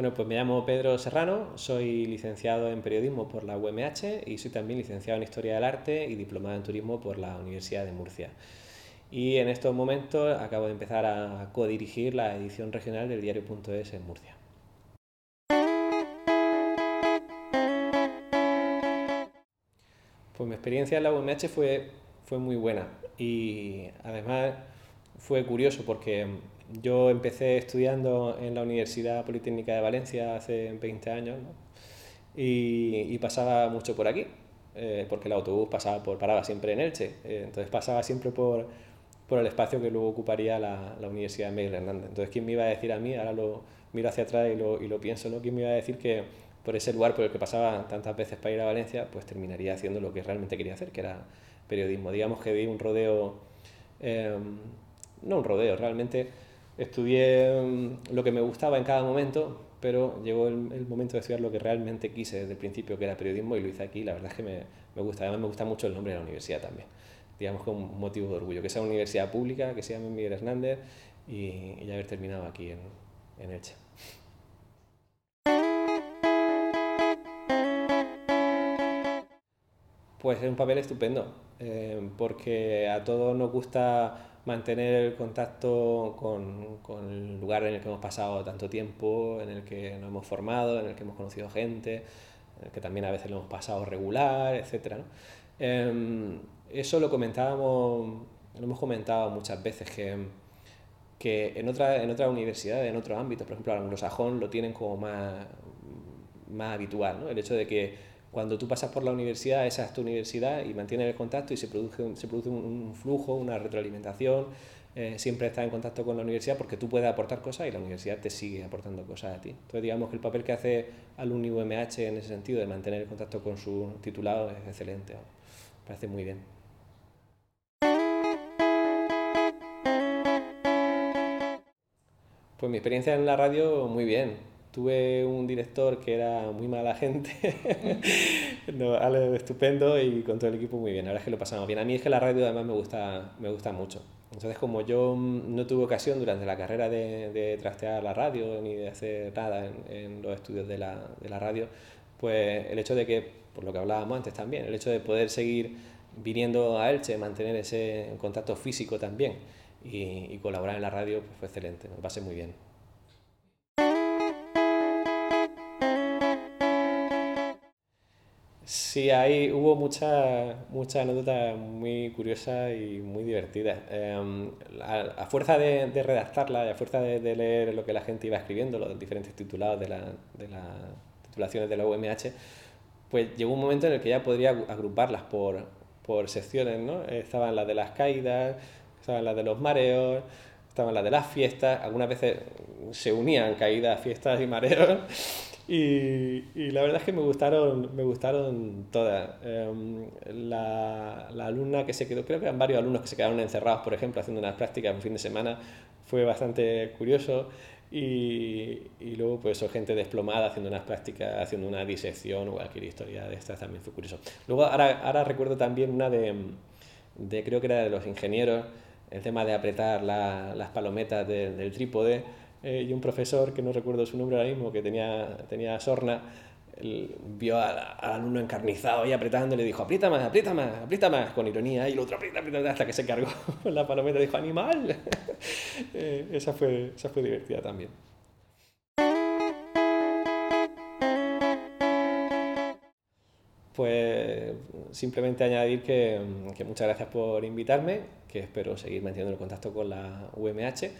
Bueno, pues me llamo Pedro Serrano, soy licenciado en periodismo por la UMH y soy también licenciado en Historia del Arte y diplomado en turismo por la Universidad de Murcia. Y en estos momentos acabo de empezar a codirigir la edición regional del diario.es en Murcia. Pues mi experiencia en la UMH fue, fue muy buena y además fue curioso porque yo empecé estudiando en la Universidad Politécnica de Valencia hace 20 años y, pasaba mucho por aquí, eh, porque el autobús pasaba por, paraba siempre en Elche, eh, entonces pasaba siempre por, por, el espacio que luego ocuparía la, la Universidad de Miguel Hernández. Entonces, ¿quién me iba a decir a mí? Ahora lo miro hacia atrás y lo, y lo pienso, ¿no? ¿Quién me iba a decir que por ese lugar por el que pasaba tantas veces para ir a Valencia, pues terminaría haciendo lo que realmente quería hacer, que era periodismo? Digamos que di un rodeo, em, no un rodeo, realmente estudié mm, lo que me gustaba en cada momento, pero llegó el, momento de estudiar lo que realmente quise desde el principio, que era periodismo, y lo hice aquí. La verdad es que me, me gusta. Además, me gusta mucho el nombre de la universidad también. Digamos que un motivo de orgullo, que sea una universidad pública, que se llame Miguel Hernández y, y haber terminado aquí en, en Elche. Pues es un papel estupendo, eh, porque a todos nos gusta mantener el contacto con, con, el lugar en el que hemos pasado tanto tiempo, en el que nos hemos formado, en el que hemos conocido gente, en el que también a veces lo hemos pasado regular, etc. Em, eso lo comentábamos, lo hemos comentado muchas veces, que, que en otras en otra universidades, en otros ámbitos, por ejemplo, el anglosajón lo tienen como más, más habitual, ¿no? el hecho de que cuando tú pasas por la universidad, esa es tu universidad y mantienes el contacto y se produce, se produce un, flujo, una retroalimentación. Eh, siempre estás en contacto con la universidad porque tú puedes aportar cosas y la universidad te sigue aportando cosas a ti. Entonces, digamos que el papel que hace Alumni UMH en ese sentido de mantener el contacto con su titulado es excelente. Me parece muy bien. Pues mi experiencia en la radio, muy bien tuve un director que era muy mala gente, no, estupendo y con todo el equipo muy bien, la verdad es que lo pasamos bien. A mí es que la radio además me gusta, me gusta mucho. Entonces como yo no tuve ocasión durante la carrera de, de trastear la radio ni de hacer nada en, en los estudios de la, de la, radio, pues el hecho de que, por lo que hablábamos antes también, el hecho de poder seguir viniendo a Elche, mantener ese contacto físico también y, y colaborar en la radio, pues fue excelente, me pasé muy bien. Sí, ahí hubo muchas mucha anécdotas muy curiosas y muy divertidas. Em, a, fuerza de, redactarla y a fuerza de, leer lo que la gente iba escribiendo, los diferentes titulados de, la, de las titulaciones de la UMH, pues llegó un momento en el que ya podría agruparlas por, por secciones, ¿no? Estaban las de las caídas, estaban las de los mareos, estaban las de las fiestas, algunas veces se unían caídas, fiestas y mareos. Y, y, la verdad es que me gustaron, me gustaron todas. Em, la, la, alumna que se quedó, creo que eran varios alumnos que se quedaron encerrados, por ejemplo, haciendo unas prácticas un fin de semana, fue bastante curioso. Y, y luego, pues, gente desplomada haciendo unas prácticas, haciendo una disección o cualquier historia de estas también fue curioso. Luego, ahora, ahora recuerdo también una de, de, creo que era de los ingenieros, el tema de apretar la, las palometas del trípode eh, y un profesor, que no recuerdo su nombre ahora mismo, que tenía, tenía sorna, vio al, alumno encarnizado y apretando, le dijo, aprieta más, aprieta más, aprieta más, con ironía, y el otro aprieta, aprieta, hasta que se cargó la palometa y dijo, animal. Eh, esa, fue, esa fue divertida también. Pues simplemente añadir que, que muchas gracias por invitarme, que espero seguir manteniendo el contacto con la UMH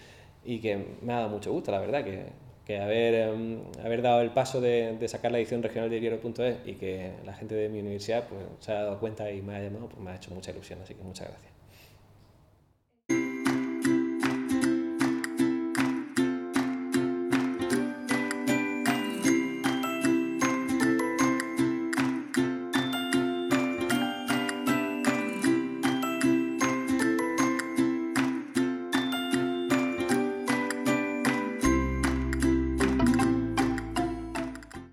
y que me ha dado mucho gusto, la verdad, que, que haber, em, haber dado el paso de, de, sacar la edición regional de diario.es y que la gente de mi universidad pues, se ha dado cuenta y me ha llamado, pues me ha hecho mucha ilusión, así que muchas gracias.